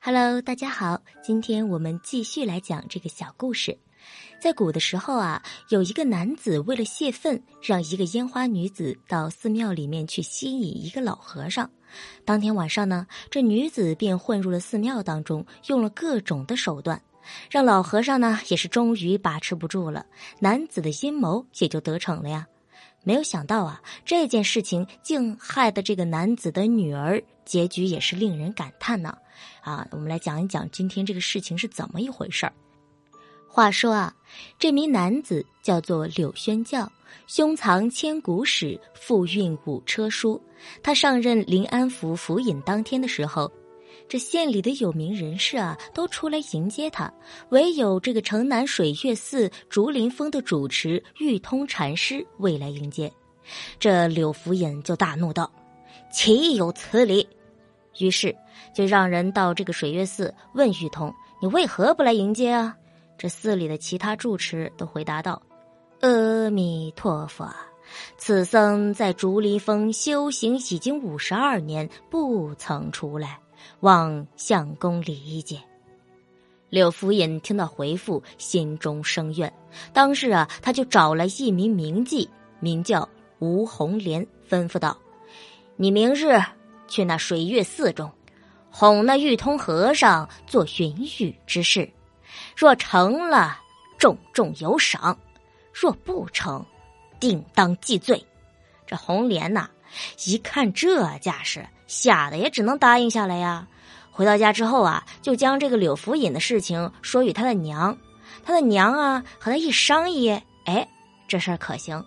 Hello，大家好，今天我们继续来讲这个小故事。在古的时候啊，有一个男子为了泄愤，让一个烟花女子到寺庙里面去吸引一个老和尚。当天晚上呢，这女子便混入了寺庙当中，用了各种的手段，让老和尚呢也是终于把持不住了，男子的阴谋也就得逞了呀。没有想到啊，这件事情竟害得这个男子的女儿结局也是令人感叹呢。啊我们来讲一讲今天这个事情是怎么一回事儿。话说啊，这名男子叫做柳宣教，胸藏千古史，腹运五车书。他上任临安府府尹当天的时候，这县里的有名人士啊都出来迎接他，唯有这个城南水月寺竹林峰的主持玉通禅师未来迎接。这柳府尹就大怒道：“岂有此理！”于是就让人到这个水月寺问玉通：“你为何不来迎接啊？”这寺里的其他住持都回答道：“阿弥陀佛，此僧在竹林峰修行已经五十二年，不曾出来，望相公理解。”柳福尹听到回复，心中生怨，当时啊，他就找来一名名妓，名叫吴红莲，吩咐道：“你明日去那水月寺中，哄那玉通和尚做云雨之事。”若成了，重重有赏；若不成，定当记罪。这红莲呐，一看这架势，吓得也只能答应下来呀。回到家之后啊，就将这个柳福尹的事情说与他的娘。他的娘啊，和他一商议，哎，这事儿可行。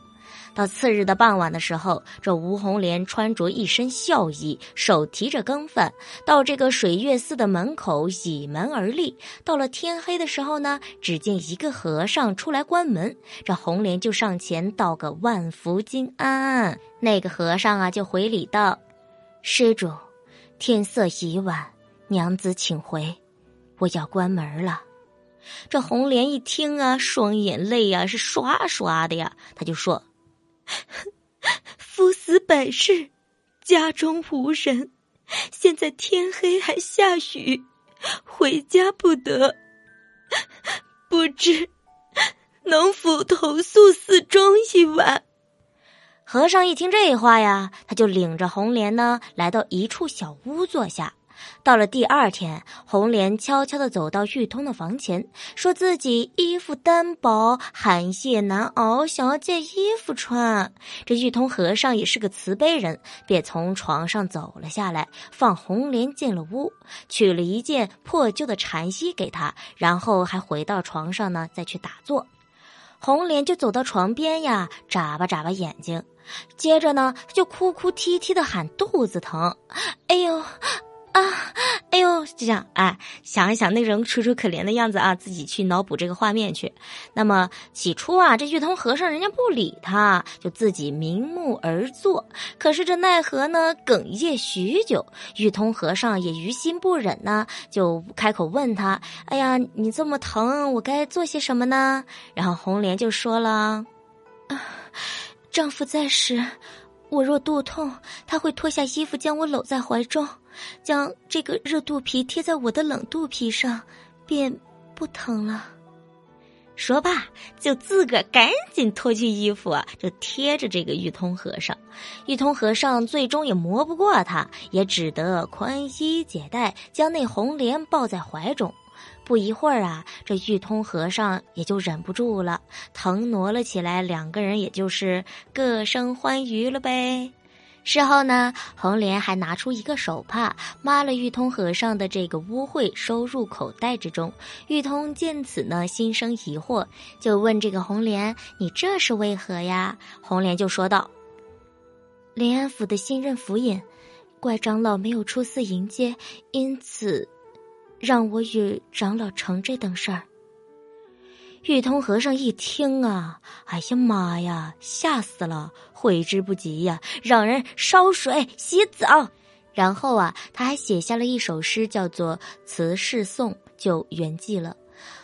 到次日的傍晚的时候，这吴红莲穿着一身孝衣，手提着羹饭，到这个水月寺的门口倚门而立。到了天黑的时候呢，只见一个和尚出来关门，这红莲就上前道个万福金安。那个和尚啊，就回礼道：“施主，天色已晚，娘子请回，我要关门了。”这红莲一听啊，双眼泪啊是刷刷的呀，他就说。夫死百世，家中无人，现在天黑还下雨，回家不得。不知能否投宿寺中一晚？和尚一听这话呀，他就领着红莲呢，来到一处小屋坐下。到了第二天，红莲悄悄的走到玉通的房前，说自己衣服单薄，寒夜难熬，想要借衣服穿。这玉通和尚也是个慈悲人，便从床上走了下来，放红莲进了屋，取了一件破旧的禅衣给他，然后还回到床上呢，再去打坐。红莲就走到床边呀，眨巴眨巴眼睛，接着呢，就哭哭啼啼的喊肚子疼，哎呦！啊，哎呦，这样，哎，想一想那种楚楚可怜的样子啊，自己去脑补这个画面去。那么起初啊，这玉通和尚人家不理他，就自己瞑目而坐。可是这奈何呢？哽咽许久，玉通和尚也于心不忍呢，就开口问他：“哎呀，你这么疼，我该做些什么呢？”然后红莲就说了：“啊，丈夫在时，我若肚痛，他会脱下衣服将我搂在怀中。”将这个热肚皮贴在我的冷肚皮上，便不疼了。说罢，就自个儿赶紧脱去衣服啊，就贴着这个玉通和尚。玉通和尚最终也磨不过他，也只得宽衣解带，将那红莲抱在怀中。不一会儿啊，这玉通和尚也就忍不住了，腾挪了起来，两个人也就是各生欢愉了呗。事后呢，红莲还拿出一个手帕，抹了玉通和尚的这个污秽，收入口袋之中。玉通见此呢，心生疑惑，就问这个红莲：“你这是为何呀？”红莲就说道：“临安府的新任府尹，怪长老没有出寺迎接，因此让我与长老成这等事儿。”玉通和尚一听啊，哎呀妈呀，吓死了，悔之不及呀！让人烧水洗澡，然后啊，他还写下了一首诗，叫做《辞世颂》，就圆寂了。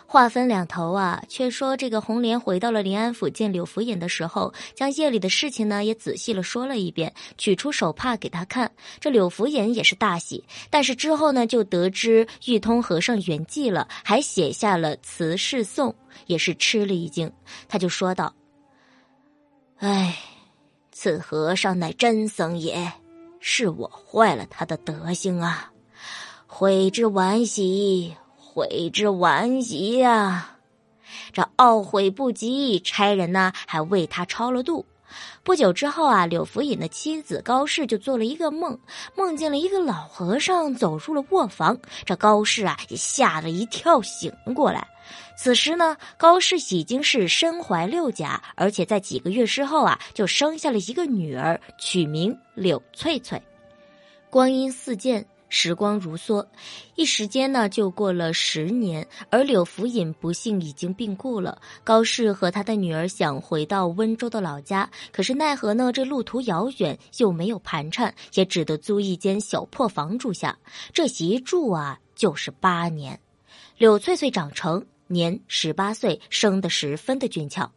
话分两头啊，却说这个红莲回到了临安府见柳福尹的时候，将夜里的事情呢也仔细了说了一遍，取出手帕给他看。这柳福尹也是大喜，但是之后呢就得知玉通和尚圆寂了，还写下了辞世颂，也是吃了一惊。他就说道：“哎，此和尚乃真僧也，是我坏了他的德行啊，悔之晚矣。”悔之晚矣呀！这懊悔不及，差人呢还为他超了度。不久之后啊，柳福尹的妻子高氏就做了一个梦，梦见了一个老和尚走入了卧房。这高氏啊也吓了一跳，醒了过来。此时呢，高氏已经是身怀六甲，而且在几个月之后啊，就生下了一个女儿，取名柳翠翠。光阴似箭。时光如梭，一时间呢就过了十年，而柳福尹不幸已经病故了。高氏和他的女儿想回到温州的老家，可是奈何呢？这路途遥远，又没有盘缠，也只得租一间小破房住下。这一住啊，就是八年。柳翠翠长成，年十八岁，生得十分的俊俏。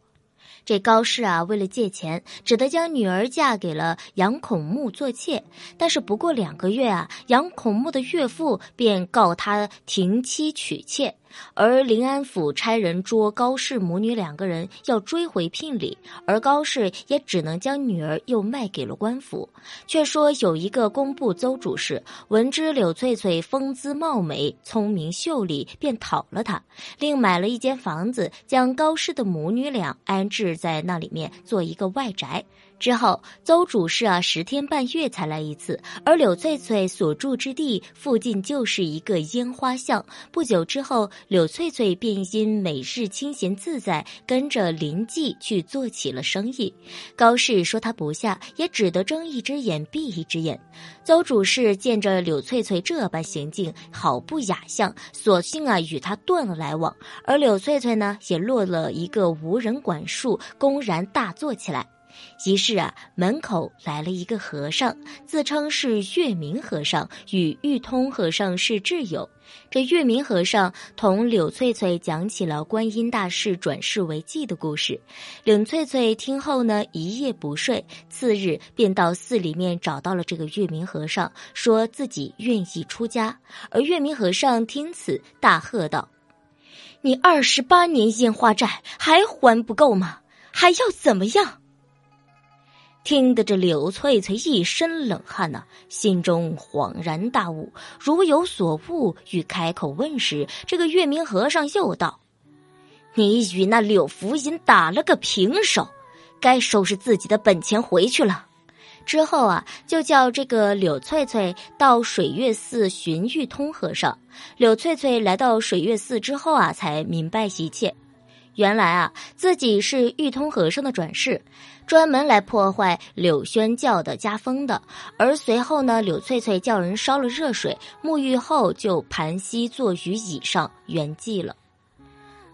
这高氏啊，为了借钱，只得将女儿嫁给了杨孔木做妾。但是不过两个月啊，杨孔木的岳父便告他停妻娶妾。而临安府差人捉高氏母女两个人，要追回聘礼，而高氏也只能将女儿又卖给了官府。却说有一个工部邹主事闻知柳翠翠风姿貌美、聪明秀丽，便讨了她，另买了一间房子，将高氏的母女俩安置在那里面，做一个外宅。之后，邹主事啊，十天半月才来一次。而柳翠翠所住之地附近就是一个烟花巷。不久之后，柳翠翠便因每日清闲自在，跟着林记去做起了生意。高氏说他不下，也只得睁一只眼闭一只眼。邹主事见着柳翠翠这般行径，好不雅相，索性啊与他断了来往。而柳翠翠呢，也落了一个无人管束，公然大做起来。于是啊，门口来了一个和尚，自称是月明和尚，与玉通和尚是挚友。这月明和尚同柳翠翠讲起了观音大士转世为妓的故事。柳翠翠听后呢，一夜不睡，次日便到寺里面找到了这个月明和尚，说自己愿意出家。而月明和尚听此，大喝道：“你二十八年烟花债还还不够吗？还要怎么样？”听得这柳翠翠一身冷汗呐，心中恍然大悟，如有所悟，欲开口问时，这个月明和尚又道：“你与那柳福银打了个平手，该收拾自己的本钱回去了。”之后啊，就叫这个柳翠翠到水月寺寻玉通和尚。柳翠翠来到水月寺之后啊，才明白一切。原来啊，自己是玉通和尚的转世，专门来破坏柳宣教的家风的。而随后呢，柳翠翠叫人烧了热水，沐浴后就盘膝坐于椅上圆寂了。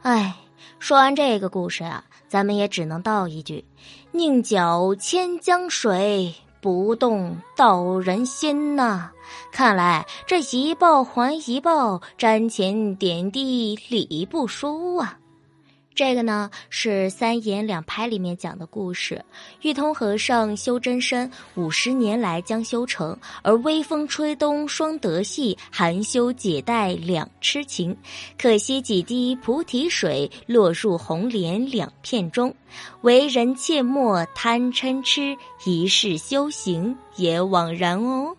哎，说完这个故事啊，咱们也只能道一句：宁搅千江水，不动道人心呐。看来这一报还一报，瞻前点地礼不输啊。这个呢是三言两拍里面讲的故事。玉通和尚修真身五十年来将修成，而微风吹东双得戏，含羞解带两痴情。可惜几滴菩提水落入红莲两片中，为人切莫贪嗔痴，一世修行也枉然哦。